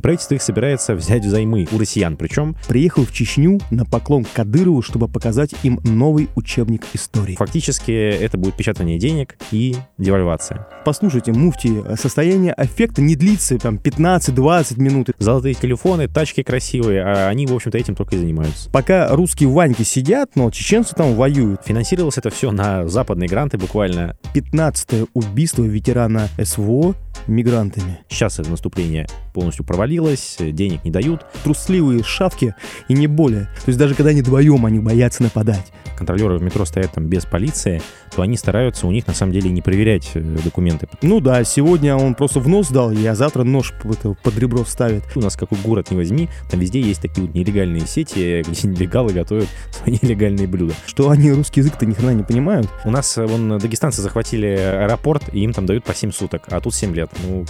Правительство их собирается взять взаймы у россиян, причем Приехал в Чечню на поклон к Кадырову, чтобы показать им новый учебник истории. фактически это будет печатание денег и девальвация. Послушайте, муфти, состояние аффекта не длится там 15-20 минут. Золотые телефоны, тачки красивые, а они, в общем-то, этим только и занимаются. Пока русские ваньки сидят, но чеченцы там воюют. Финансировалось это все на западные гранты буквально. 15 убийство ветерана СВО мигрантами. Сейчас это наступление полностью провалилось, денег не дают. Трусливые шавки и не более. То есть даже когда они вдвоем, они боятся нападать. Контролеры в метро стоят там без полиции, то они стараются у них на самом деле не проверять э, документы. Ну да, сегодня он просто в нос дал, а завтра нож под, ребро вставит. У нас какой город не возьми, там везде есть такие вот нелегальные сети, где нелегалы готовят свои нелегальные блюда. Что они русский язык-то ни хрена не понимают. У нас, э, вон, дагестанцы захватили аэропорт, и им там дают по 7 суток, а тут 7 лет. Ну,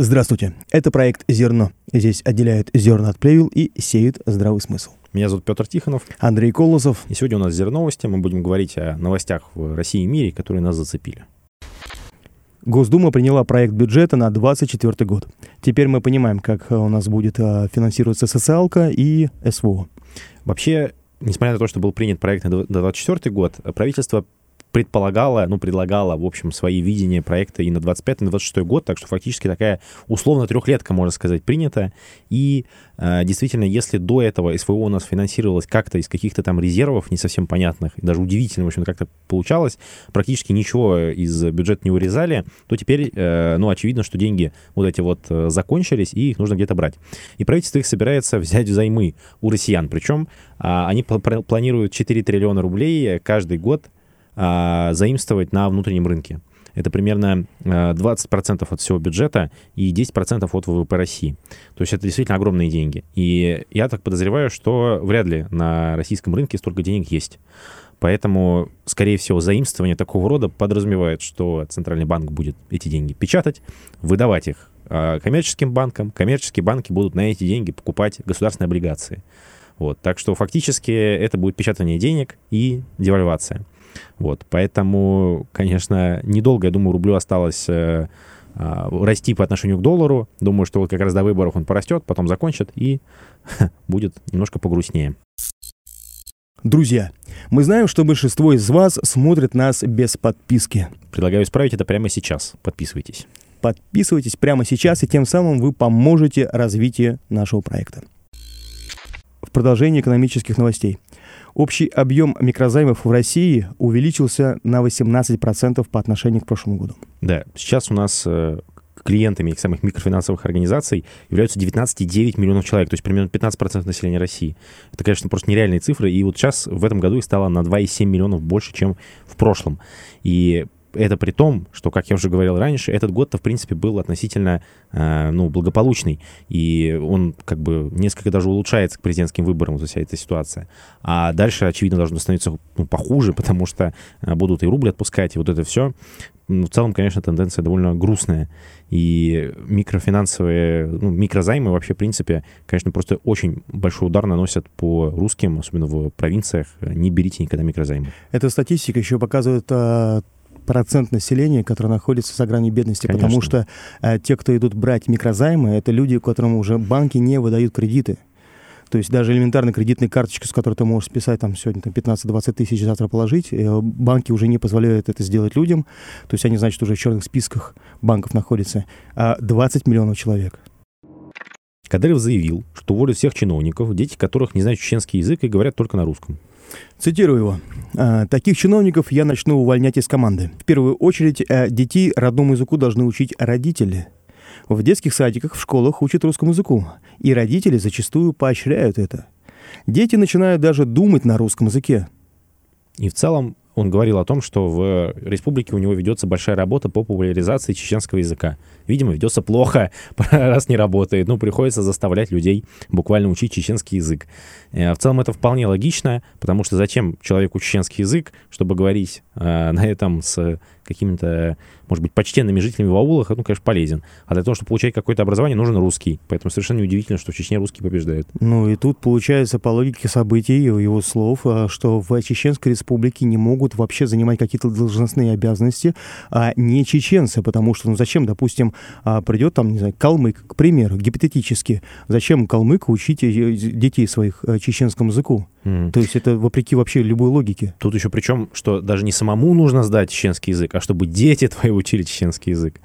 Здравствуйте, это проект «Зерно». Здесь отделяют зерна от плевел и сеют здравый смысл. меня зовут Петр Тихонов, Андрей Колосов. и сегодня у нас «Зерновости». Мы будем говорить о новостях в России и мире, которые нас зацепили. Госдума приняла проект бюджета на 2024 год. Теперь мы понимаем, как э, у нас будет э, финансироваться социалка и СВО. Вообще, несмотря на то, что был принят проект на 2024 год, правительство предполагала, ну, предлагала, в общем, свои видения проекта и на 25 и на 26 год, так что фактически такая условно трехлетка, можно сказать, принята. И э, действительно, если до этого СВО у нас финансировалось как-то из каких-то там резервов не совсем понятных, и даже удивительно, в общем, как-то получалось, практически ничего из бюджета не вырезали, то теперь, э, ну, очевидно, что деньги вот эти вот э, закончились, и их нужно где-то брать. И правительство их собирается взять взаймы у россиян, причем э, они пл- планируют 4 триллиона рублей каждый год а, заимствовать на внутреннем рынке. Это примерно 20% от всего бюджета и 10% от ВВП России. То есть это действительно огромные деньги. И я так подозреваю, что вряд ли на российском рынке столько денег есть. Поэтому, скорее всего, заимствование такого рода подразумевает, что Центральный банк будет эти деньги печатать, выдавать их а, коммерческим банкам. Коммерческие банки будут на эти деньги покупать государственные облигации. Вот. Так что фактически это будет печатание денег и девальвация. Вот, поэтому, конечно, недолго, я думаю, рублю осталось э, э, расти по отношению к доллару. Думаю, что вот как раз до выборов он порастет, потом закончит и будет немножко погрустнее. Друзья, мы знаем, что большинство из вас смотрит нас без подписки. Предлагаю исправить это прямо сейчас. Подписывайтесь. Подписывайтесь прямо сейчас, и тем самым вы поможете развитию нашего проекта. В продолжении экономических новостей. Общий объем микрозаймов в России увеличился на 18% по отношению к прошлому году. Да, сейчас у нас э, клиентами этих самых микрофинансовых организаций являются 19,9 миллионов человек, то есть примерно 15% населения России. Это, конечно, просто нереальные цифры, и вот сейчас в этом году их стало на 2,7 миллионов больше, чем в прошлом. И это при том, что, как я уже говорил раньше, этот год-то, в принципе, был относительно, э, ну, благополучный, и он, как бы, несколько даже улучшается к президентским выборам, вся эта ситуация. А дальше, очевидно, должно становиться ну, похуже, потому что э, будут и рубль отпускать, и вот это все. Ну, в целом, конечно, тенденция довольно грустная. И микрофинансовые, ну, микрозаймы вообще, в принципе, конечно, просто очень большой удар наносят по русским, особенно в провинциях. Не берите никогда микрозаймы. Эта статистика еще показывает а, процент населения, который находится за гранью бедности, Конечно. потому что а, те, кто идут брать микрозаймы, это люди, которым уже банки не выдают кредиты. То есть даже элементарная кредитная карточка, с которой ты можешь списать там сегодня там, 15-20 тысяч, завтра положить, э, банки уже не позволяют это сделать людям. То есть они, значит, уже в черных списках банков находятся. А 20 миллионов человек. Кадыров заявил, что уволит всех чиновников, дети которых не знают чеченский язык и говорят только на русском. Цитирую его. «А, «Таких чиновников я начну увольнять из команды. В первую очередь, а, детей родному языку должны учить родители. В детских садиках, в школах учат русскому языку, и родители зачастую поощряют это. Дети начинают даже думать на русском языке. И в целом он говорил о том, что в республике у него ведется большая работа по популяризации чеченского языка. Видимо, ведется плохо, раз не работает. Ну, приходится заставлять людей буквально учить чеченский язык. Э, В целом это вполне логично, потому что зачем человеку чеченский язык, чтобы говорить э, на этом с какими-то, может быть, почтенными жителями в аулах, ну, конечно, полезен. А для того, чтобы получать какое-то образование, нужен русский. Поэтому совершенно неудивительно, что в Чечне русский побеждает. Ну и тут получается по логике событий, его слов, а, что в Чеченской республике не могут вообще занимать какие-то должностные обязанности, а не чеченцы, потому что, ну зачем, допустим, а, придет там, не знаю, калмык, к примеру, гипотетически, зачем калмыку учить э, детей своих э, чеченскому языку? Mm. То есть это вопреки вообще любой логике. Тут еще причем, что даже не самому нужно сдать чеченский язык, а чтобы дети твои учили чеченский язык.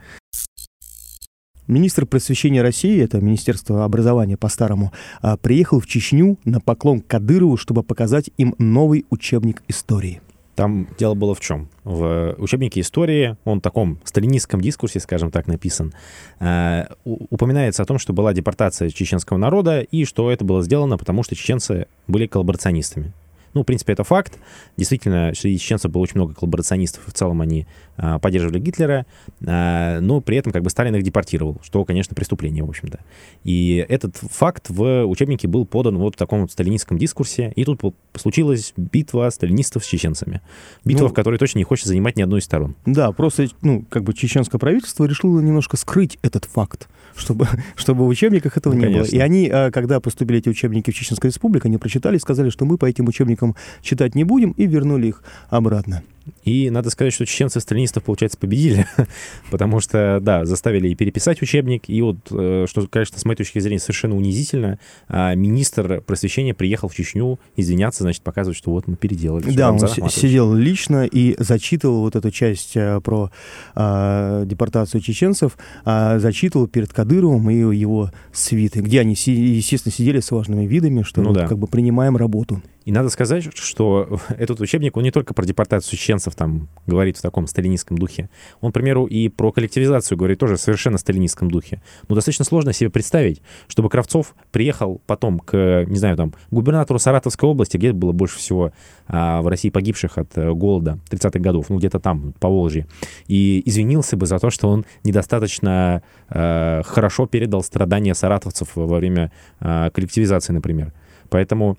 Министр просвещения России, это Министерство образования по-старому, а, приехал в Чечню на поклон Кадырову, чтобы показать им новый учебник истории. Там дело было в чем? В учебнике истории, он в таком сталинистском дискурсе, скажем так, написан, э, упоминается о том, что была депортация чеченского народа и что это было сделано, потому что чеченцы были коллаборационистами. Ну, в принципе, это факт. Действительно, среди чеченцев было очень много коллаборационистов. В целом они а, поддерживали Гитлера, а, но при этом как бы Сталин их депортировал, что, конечно, преступление, в общем-то. И этот факт в учебнике был подан вот в таком вот сталинистском дискурсе. И тут случилась битва сталинистов с чеченцами. Битва, ну, в которой точно не хочет занимать ни одной из сторон. Да, просто, ну, как бы чеченское правительство решило немножко скрыть этот факт, чтобы, чтобы в учебниках этого ну, не конечно. было. И они, а, когда поступили эти учебники в Чеченской республике, они прочитали и сказали, что мы по этим учебникам языком читать не будем, и вернули их обратно. И надо сказать, что чеченцы-сталинистов, получается, победили, потому что, да, заставили и переписать учебник, и вот, э, что, конечно, с моей точки зрения, совершенно унизительно, а министр просвещения приехал в Чечню извиняться, значит, показывать, что вот мы переделали. Да, он сидел лично и зачитывал вот эту часть э, про а, депортацию чеченцев, а, зачитывал перед Кадыровым и его свиты, где они, естественно, сидели с важными видами, что ну, вот, да. как бы принимаем работу. И надо сказать, что этот учебник, он не только про депортацию чеченцев там говорит в таком сталинистском духе, он, к примеру, и про коллективизацию говорит тоже в совершенно сталинистском духе. Но достаточно сложно себе представить, чтобы Кравцов приехал потом к, не знаю, там, губернатору Саратовской области, где было больше всего а, в России погибших от а, голода 30-х годов, ну, где-то там, по Волжье, и извинился бы за то, что он недостаточно а, хорошо передал страдания саратовцев во время а, коллективизации, например. Поэтому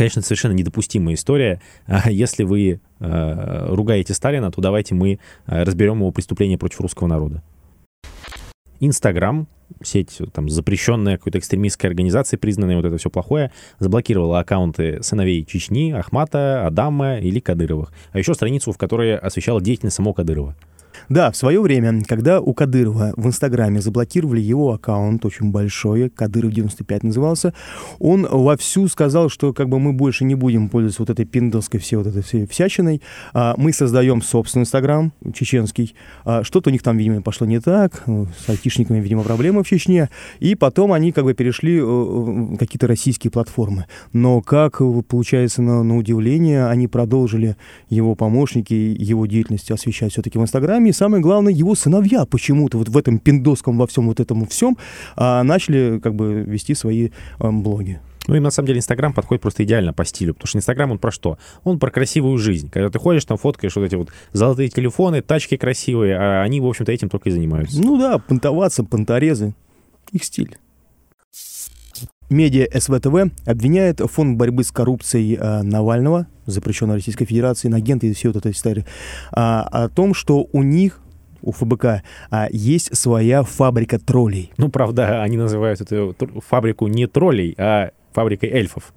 Конечно, совершенно недопустимая история. А если вы э, ругаете Сталина, то давайте мы э, разберем его преступление против русского народа. Инстаграм, сеть там запрещенная какой-то экстремистской организацией, признанная вот это все плохое, заблокировала аккаунты сыновей Чечни, Ахмата, Адама или Кадыровых. А еще страницу, в которой освещала деятельность самого Кадырова. Да, в свое время, когда у Кадырова в Инстаграме заблокировали его аккаунт, очень большой, Кадыров 95 назывался, он вовсю сказал, что как бы мы больше не будем пользоваться вот этой пиндовской всей вот этой всей всячиной, а, мы создаем собственный Инстаграм, чеченский, а, что-то у них там, видимо, пошло не так, с айтишниками, видимо, проблемы в Чечне, и потом они как бы перешли э, какие-то российские платформы. Но как, получается, на, на удивление, они продолжили его помощники, его деятельность освещать все-таки в Инстаграме, самое главное, его сыновья почему-то вот в этом пиндоском во всем вот этом всем а, начали как бы вести свои а, блоги. Ну и на самом деле Инстаграм подходит просто идеально по стилю, потому что Инстаграм он про что? Он про красивую жизнь. Когда ты ходишь, там фоткаешь вот эти вот золотые телефоны, тачки красивые, а они, в общем-то, этим только и занимаются. Ну да, понтоваться, понторезы. Их стиль. Медиа СВТВ обвиняет фонд борьбы с коррупцией э, Навального, запрещенной Российской Федерации, на агенты и все вот эта история, а, о том, что у них у ФБК а, есть своя фабрика троллей. Ну, правда, они называют эту фабрику не троллей, а фабрикой эльфов.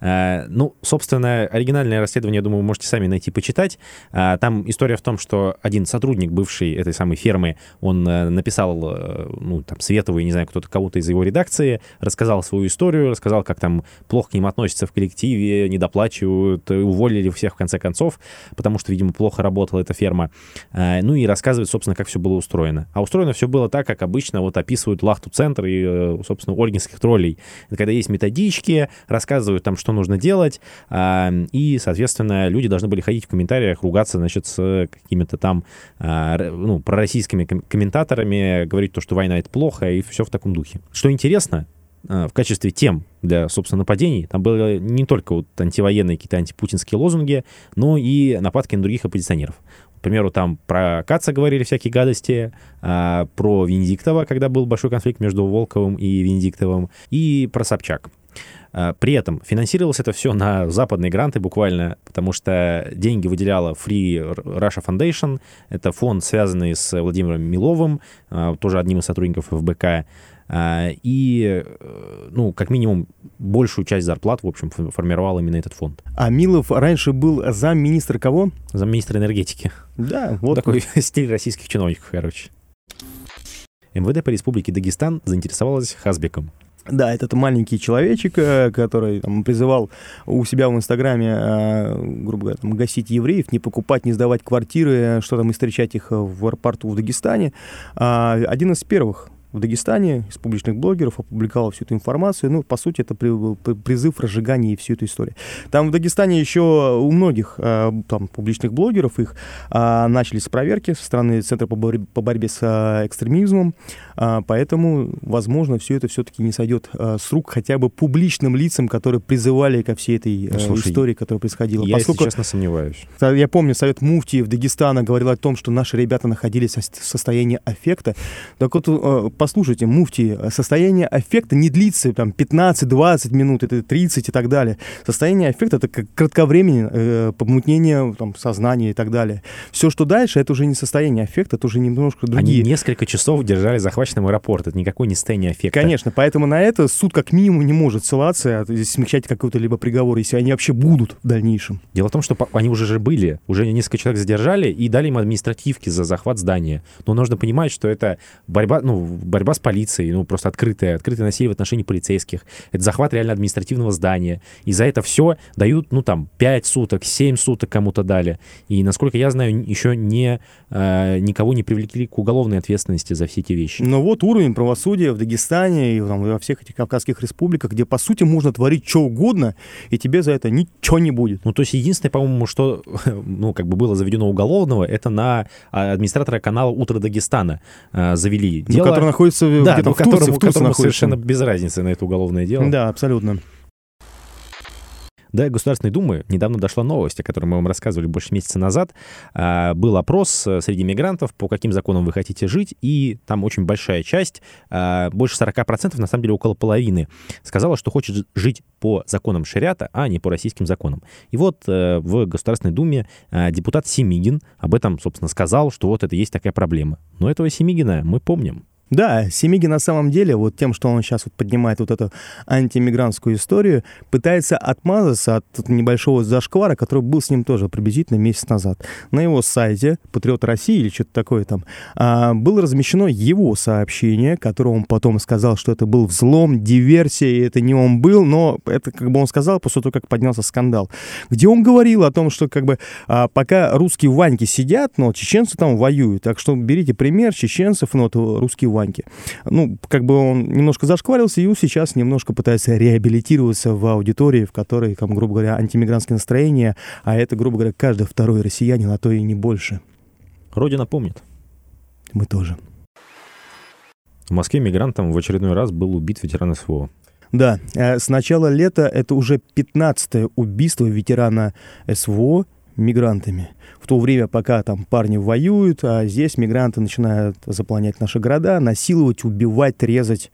Э, ну, собственно, оригинальное расследование, я думаю, вы можете сами найти, почитать. Э, там история в том, что один сотрудник бывшей этой самой фермы, он э, написал, ну, там, Светову, не знаю, кто-то, кого-то из его редакции, рассказал свою историю, рассказал, как там плохо к ним относятся в коллективе, недоплачивают, уволили всех в конце концов, потому что, видимо, плохо работала эта ферма. Ну и рассказывает, собственно, как все было устроено. А устроено все было так, как обычно вот описывают Лахту-центр и, собственно, ольгинских троллей. Когда есть методички, рассказывают там, что что нужно делать, а, и, соответственно, люди должны были ходить в комментариях, ругаться, значит, с какими-то там, а, ну, пророссийскими комментаторами, говорить то, что война — это плохо, и все в таком духе. Что интересно, а, в качестве тем для, собственно, нападений. Там были не только вот антивоенные какие-то антипутинские лозунги, но и нападки на других оппозиционеров. К примеру, там про Каца говорили всякие гадости, про Венедиктова, когда был большой конфликт между Волковым и Венедиктовым, и про Собчак. А, при этом финансировалось это все на западные гранты буквально, потому что деньги выделяла Free Russia Foundation. Это фонд, связанный с Владимиром Миловым, а, тоже одним из сотрудников ФБК. А, и, э, ну, как минимум, большую часть зарплат, в общем, формировал именно этот фонд. А Милов раньше был замминистра кого? Замминистра энергетики. Да, вот. Такой стиль российских чиновников, короче. МВД по республике Дагестан заинтересовалась Хазбеком. Да, этот маленький человечек, э, который там, призывал у себя в Инстаграме, э, грубо говоря, там, гасить евреев, не покупать, не сдавать квартиры, что там, и встречать их в аэропорту в Дагестане. А, один из первых в Дагестане из публичных блогеров опубликовал всю эту информацию. Ну, по сути, это призыв разжигания и всю эту историю. Там в Дагестане еще у многих э, там, публичных блогеров их а, начались проверки со стороны Центра по, борь- по борьбе с э, экстремизмом. Поэтому, возможно, все это все-таки не сойдет с рук хотя бы публичным лицам, которые призывали ко всей этой ну, слушай, истории, которая происходила. Я, Поскольку, если честно, сомневаюсь. Я помню, Совет Муфтиев Дагестана говорил о том, что наши ребята находились в состоянии аффекта. Так вот, послушайте, муфти, состояние аффекта не длится там 15-20 минут, это 30 и так далее. Состояние аффекта — это кратковременное э, помутнение там, сознания и так далее. Все, что дальше, это уже не состояние аффекта, это уже немножко другие. Они несколько часов держали захваченным аэропорт. Это никакой не состояние аффекта. Конечно, поэтому на это суд как минимум не может ссылаться, а смягчать какой-то либо приговор, если они вообще будут в дальнейшем. Дело в том, что они уже же были, уже несколько человек задержали и дали им административки за захват здания. Но нужно понимать, что это борьба, ну, борьба с полицией, ну, просто открытое, открытое насилие в отношении полицейских. Это захват реально административного здания. И за это все дают, ну, там, 5 суток, 7 суток кому-то дали. И, насколько я знаю, еще не, э, никого не привлекли к уголовной ответственности за все эти вещи. Но вот уровень правосудия в Дагестане и там, во всех этих кавказских республиках, где, по сути, можно творить что угодно, и тебе за это ничего не будет. Ну, то есть единственное, по-моему, что, ну, как бы было заведено уголовного, это на а, администратора канала «Утро Дагестана» э, завели ну, дело. который находится да, где-то ну, в Турции, которому, в Турции которому совершенно без разницы на это уголовное дело. Да, абсолютно. До Государственной Думы недавно дошла новость, о которой мы вам рассказывали больше месяца назад. А, был опрос э, среди мигрантов, по каким законам вы хотите жить, и там очень большая часть, а, больше 40%, на самом деле около половины, сказала, что хочет жить по законам шариата, а не по российским законам. И вот э, в Государственной Думе а, депутат Семигин об этом, собственно, сказал, что вот это есть такая проблема. Но этого Семигина мы помним. Да, Семиги на самом деле, вот тем, что он сейчас вот поднимает вот эту антимигрантскую историю, пытается отмазаться от небольшого зашквара, который был с ним тоже приблизительно месяц назад. На его сайте «Патриот России» или что-то такое там, а, было размещено его сообщение, которое он потом сказал, что это был взлом, диверсия, и это не он был, но это как бы он сказал после того, как поднялся скандал, где он говорил о том, что как бы а, пока русские ваньки сидят, но чеченцы там воюют, так что берите пример чеченцев, но вот русские Ваньки. Ну, как бы он немножко зашкварился, и сейчас немножко пытается реабилитироваться в аудитории, в которой, там, грубо говоря, антимигрантские настроения, а это, грубо говоря, каждый второй россиянин, а то и не больше. Родина помнит. Мы тоже. В Москве мигрантом в очередной раз был убит ветеран СВО. Да, э, с начала лета это уже 15-е убийство ветерана СВО мигрантами. В то время, пока там парни воюют, а здесь мигранты начинают заполнять наши города, насиловать, убивать, резать.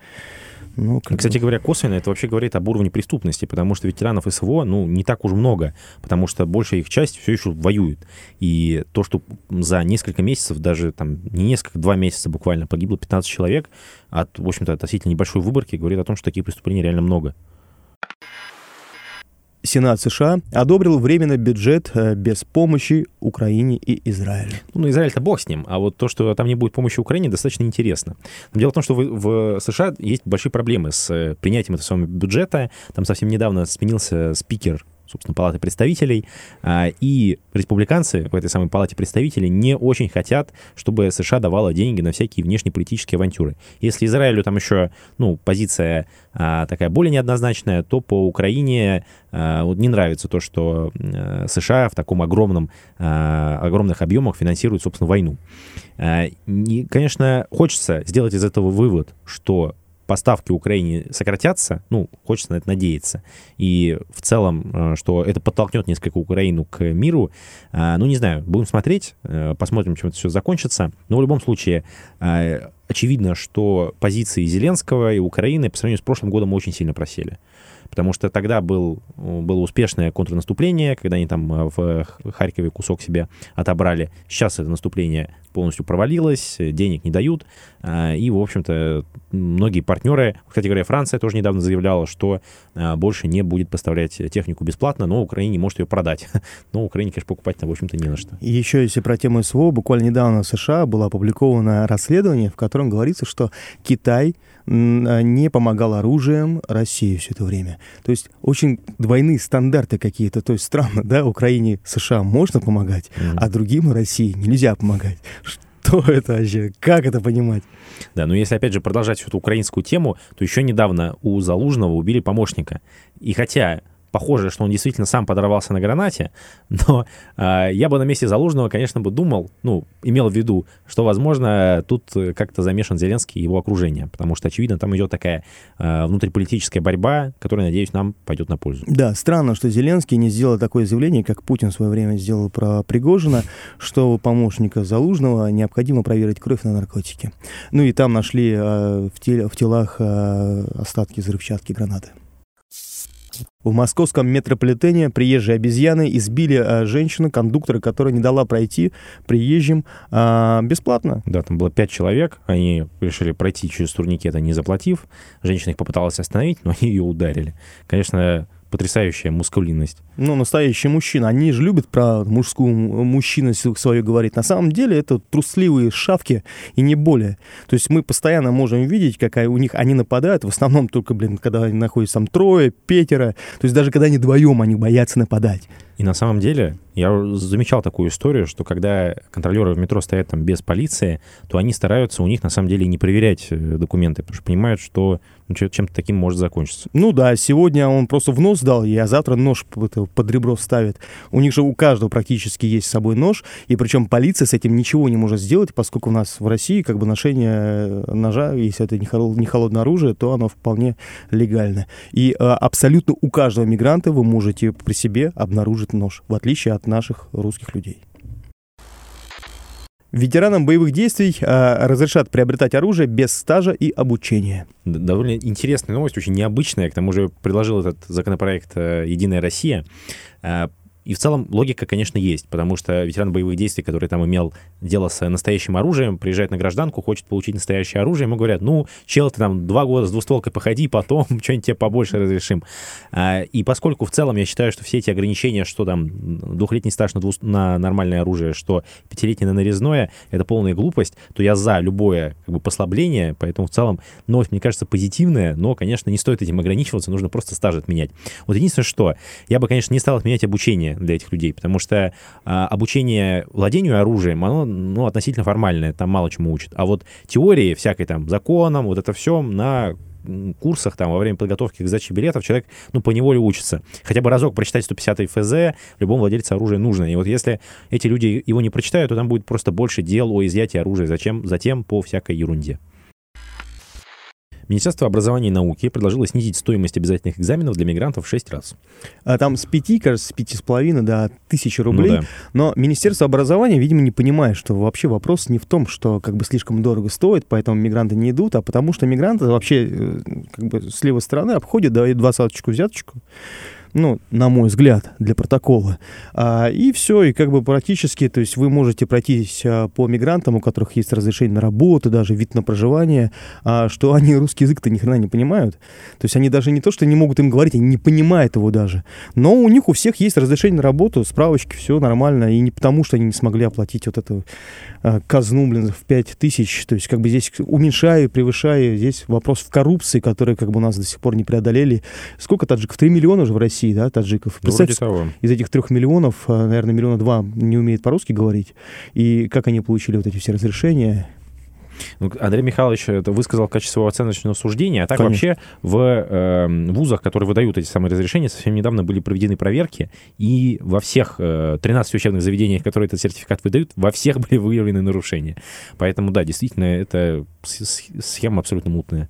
Ну, как Кстати говоря, косвенно это вообще говорит об уровне преступности, потому что ветеранов СВО, ну, не так уж много, потому что большая их часть все еще воюет. И то, что за несколько месяцев, даже там не несколько, два месяца буквально погибло 15 человек от, в общем-то, относительно небольшой выборки, говорит о том, что таких преступлений реально много. Сенат США одобрил временный бюджет э, без помощи Украине и Израилю. Ну, Израиль-то бог с ним, а вот то, что там не будет помощи Украине, достаточно интересно. Но дело в том, что в, в США есть большие проблемы с э, принятием этого самого бюджета. Там совсем недавно сменился спикер собственно, Палаты представителей, а, и республиканцы в этой самой Палате представителей не очень хотят, чтобы США давала деньги на всякие внешнеполитические авантюры. Если Израилю там еще, ну, позиция а, такая более неоднозначная, то по Украине а, не нравится то, что США в таком огромном, огромных объемах финансируют, собственно, войну. И, конечно, хочется сделать из этого вывод, что поставки Украине сократятся, ну, хочется на это надеяться, и в целом, э, что это подтолкнет несколько Украину к миру, э, ну, не знаю, будем смотреть, э, посмотрим, чем это все закончится, но в любом случае очевидно, что позиции Зеленского и Украины по сравнению с прошлым годом очень сильно просели. Потому что тогда был, было успешное контрнаступление, когда они там э, в Харькове кусок себе отобрали. Сейчас это наступление полностью провалилось, денег не дают, а, и, в общем-то, многие партнеры, кстати говоря, Франция тоже недавно заявляла, что а, больше не будет поставлять технику бесплатно, но Украине может ее продать. Но Украине, конечно, покупать, в общем-то, не на что. И еще, если про тему СВО, буквально недавно в США было опубликовано расследование, в котором говорится, что Китай а, не помогал оружием России все это время. То есть очень двойные стандарты какие-то. То есть странно, да, Украине, США можно помогать, mm-hmm. а другим России нельзя помогать. Что это вообще? Как это понимать? Да, но если, опять же, продолжать эту украинскую тему, то еще недавно у Залужного убили помощника. И хотя похоже, что он действительно сам подорвался на гранате, но э, я бы на месте Залужного, конечно, бы думал, ну, имел в виду, что, возможно, тут как-то замешан Зеленский и его окружение, потому что, очевидно, там идет такая э, внутриполитическая борьба, которая, надеюсь, нам пойдет на пользу. Да, странно, что Зеленский не сделал такое заявление, как Путин в свое время сделал про Пригожина, что помощника Залужного необходимо проверить кровь на наркотики. Ну и там нашли э, в, теле, в телах э, остатки взрывчатки гранаты. В московском метрополитене приезжие обезьяны избили а, женщину, кондуктора, которая не дала пройти приезжим а, бесплатно. Да, там было пять человек, они решили пройти через турникеты, не заплатив. Женщина их попыталась остановить, но они ее ударили. Конечно, потрясающая мускулинность. Ну, настоящий мужчина. Они же любят про мужскую мужчину свою говорить. На самом деле это трусливые шавки и не более. То есть мы постоянно можем видеть, какая у них они нападают. В основном только, блин, когда они находятся там трое, пятеро. То есть даже когда они вдвоем, они боятся нападать. И на самом деле я замечал такую историю, что когда контролеры в метро стоят там без полиции, то они стараются у них на самом деле не проверять э, документы, потому что понимают, что ну, чем-то таким может закончиться. Ну да, сегодня он просто в нос дал а завтра нож под ребро вставит. У них же у каждого практически есть с собой нож, и причем полиция с этим ничего не может сделать, поскольку у нас в России как бы ношение э, ножа, если это не холодное оружие, то оно вполне легально. И а, абсолютно у каждого мигранта вы можете при себе обнаружить держит нож, в отличие от наших русских людей. Ветеранам боевых действий э, разрешат приобретать оружие без стажа и обучения. Довольно интересная новость, очень необычная. К тому же предложил этот законопроект э, «Единая Россия». И в целом логика, конечно, есть, потому что ветеран боевых действий, который там имел дело с настоящим оружием, приезжает на гражданку, хочет получить настоящее оружие, ему говорят, ну, чел, ты там два года с двустволкой походи, потом что-нибудь тебе побольше разрешим. А, и поскольку в целом я считаю, что все эти ограничения, что там двухлетний стаж на, дву... на нормальное оружие, что пятилетний на нарезное, это полная глупость, то я за любое как бы, послабление, поэтому в целом новость, мне кажется, позитивная, но, конечно, не стоит этим ограничиваться, нужно просто стаж отменять. Вот единственное, что я бы, конечно, не стал отменять обучение для этих людей, потому что а, обучение владению оружием, оно ну, относительно формальное, там мало чему учат. А вот теории всякой там законам, вот это все на курсах, там, во время подготовки к сдаче билетов человек, ну, по неволе учится. Хотя бы разок прочитать 150 ФЗ любому владельцу оружия нужно. И вот если эти люди его не прочитают, то там будет просто больше дел о изъятии оружия. Зачем? Затем по всякой ерунде. Министерство образования и науки предложило снизить стоимость обязательных экзаменов для мигрантов в 6 раз. А там с 5, кажется, с 5,5 до тысячи рублей. Ну, да. Но Министерство образования, видимо, не понимает, что вообще вопрос не в том, что как бы слишком дорого стоит, поэтому мигранты не идут, а потому что мигранты вообще э, как бы с левой стороны обходят, дают двадцаточку, взяточку ну, на мой взгляд, для протокола. А, и все, и как бы практически, то есть вы можете пройтись а, по мигрантам, у которых есть разрешение на работу, даже вид на проживание, а, что они русский язык-то ни хрена не понимают. То есть они даже не то, что не могут им говорить, они не понимают его даже. Но у них у всех есть разрешение на работу, справочки, все нормально, и не потому, что они не смогли оплатить вот эту а, казну, блин, в 5 тысяч. То есть как бы здесь уменьшая, превышая, здесь вопрос в коррупции, который как бы у нас до сих пор не преодолели. Сколько таджиков? 3 миллиона же в России России, да, таджиков. Представьте, того. из этих трех миллионов, а, наверное, миллиона два не умеет по-русски говорить. И как они получили вот эти все разрешения, ну, Андрей Михайлович это высказал своего оценочного суждения, а так Конечно. вообще в э, вузах, которые выдают эти самые разрешения, совсем недавно были проведены проверки, и во всех э, 13 учебных заведениях, которые этот сертификат выдают, во всех были выявлены нарушения. Поэтому, да, действительно, это схема абсолютно мутная.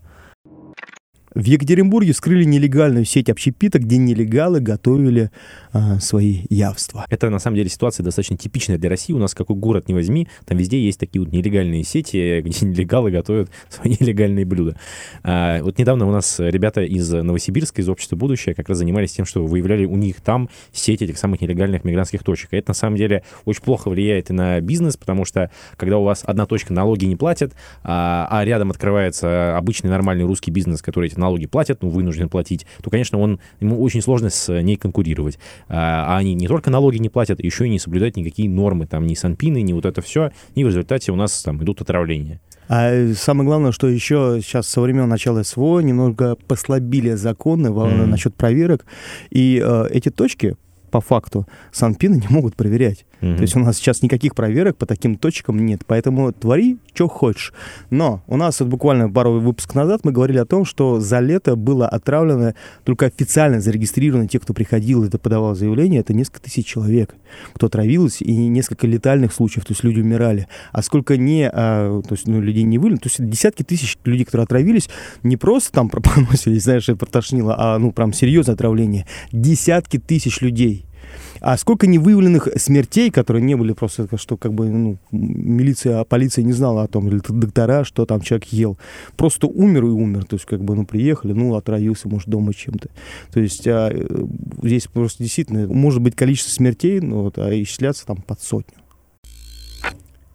В Екатеринбурге вскрыли нелегальную сеть общепита, где нелегалы готовили а, свои явства. Это, на самом деле, ситуация достаточно типичная для России. У нас какой город не возьми, там везде есть такие вот нелегальные сети, где нелегалы готовят свои нелегальные блюда. А, вот недавно у нас ребята из Новосибирска, из Общества будущее, как раз занимались тем, что выявляли у них там сеть этих самых нелегальных мигрантских точек. И это, на самом деле, очень плохо влияет и на бизнес, потому что, когда у вас одна точка налоги не платит, а, а рядом открывается обычный нормальный русский бизнес, который эти налоги платят, ну, вынужден платить, то, конечно, он, ему очень сложно с ней конкурировать. А, а они не только налоги не платят, еще и не соблюдают никакие нормы, там, ни санпины, ни вот это все, и в результате у нас там идут отравления. А самое главное, что еще сейчас со времен начала СВО немного послабили законы mm. насчет проверок, и э, эти точки по факту Санпины не могут проверять. Mm-hmm. То есть у нас сейчас никаких проверок по таким точкам нет. Поэтому твори, что хочешь. Но у нас вот буквально пару выпусков назад мы говорили о том, что за лето было отравлено только официально зарегистрировано те, кто приходил и подавал заявление, это несколько тысяч человек, кто отравился, и несколько летальных случаев, то есть люди умирали. А сколько не, а, то есть ну, людей не вылили, то есть десятки тысяч людей, которые отравились, не просто там пропоносились, знаешь, это протошнило, а ну прям серьезное отравление. Десятки тысяч людей. А сколько невыявленных смертей, которые не были просто, что как бы ну, милиция, полиция не знала о том, или доктора, что там человек ел. Просто умер и умер. То есть как бы, ну, приехали, ну, отравился, может, дома чем-то. То есть а, э, здесь просто действительно может быть количество смертей, ну, вот, а исчисляться там под сотню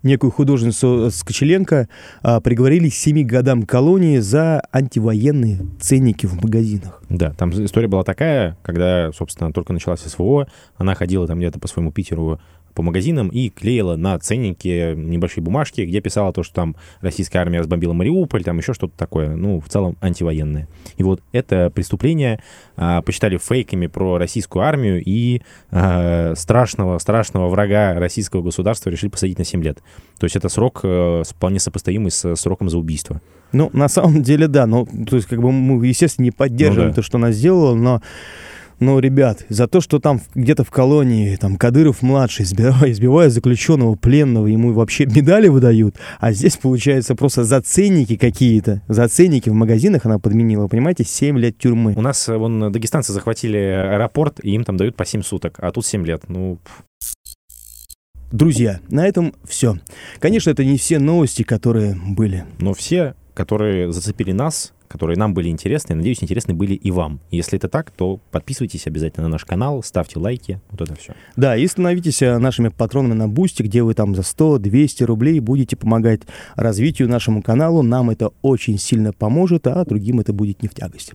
некую художницу Скочеленко а, приговорили к 7 годам колонии за антивоенные ценники в магазинах. Да, там история была такая, когда, собственно, только началась СВО, она ходила там где-то по своему Питеру по магазинам и клеила на ценники небольшие бумажки, где писала то, что там российская армия разбомбила Мариуполь, там еще что-то такое, ну, в целом антивоенное. И вот это преступление а, посчитали фейками про российскую армию и а, страшного, страшного врага российского государства решили посадить на 7 лет. То есть это срок а, вполне сопоставимый с сроком за убийство. Ну, на самом деле, да. Ну, то есть, как бы мы, естественно, не поддерживаем ну, да. то, что она сделала, но ну, ребят, за то, что там где-то в колонии, там, Кадыров-младший, избивая, избивая заключенного, пленного, ему вообще медали выдают, а здесь, получается, просто за ценники какие-то, за ценники в магазинах она подменила, понимаете, 7 лет тюрьмы. У нас, вон, дагестанцы захватили аэропорт, и им там дают по 7 суток, а тут 7 лет, ну... Друзья, на этом все. Конечно, это не все новости, которые были. Но все, которые зацепили нас, которые нам были интересны. Надеюсь, интересны были и вам. Если это так, то подписывайтесь обязательно на наш канал, ставьте лайки, вот это все. Да, и становитесь э, нашими патронами на Бусти, где вы там за 100-200 рублей будете помогать развитию нашему каналу. Нам это очень сильно поможет, а другим это будет не в тягость.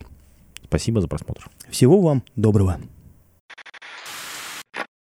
Спасибо за просмотр. Всего вам доброго.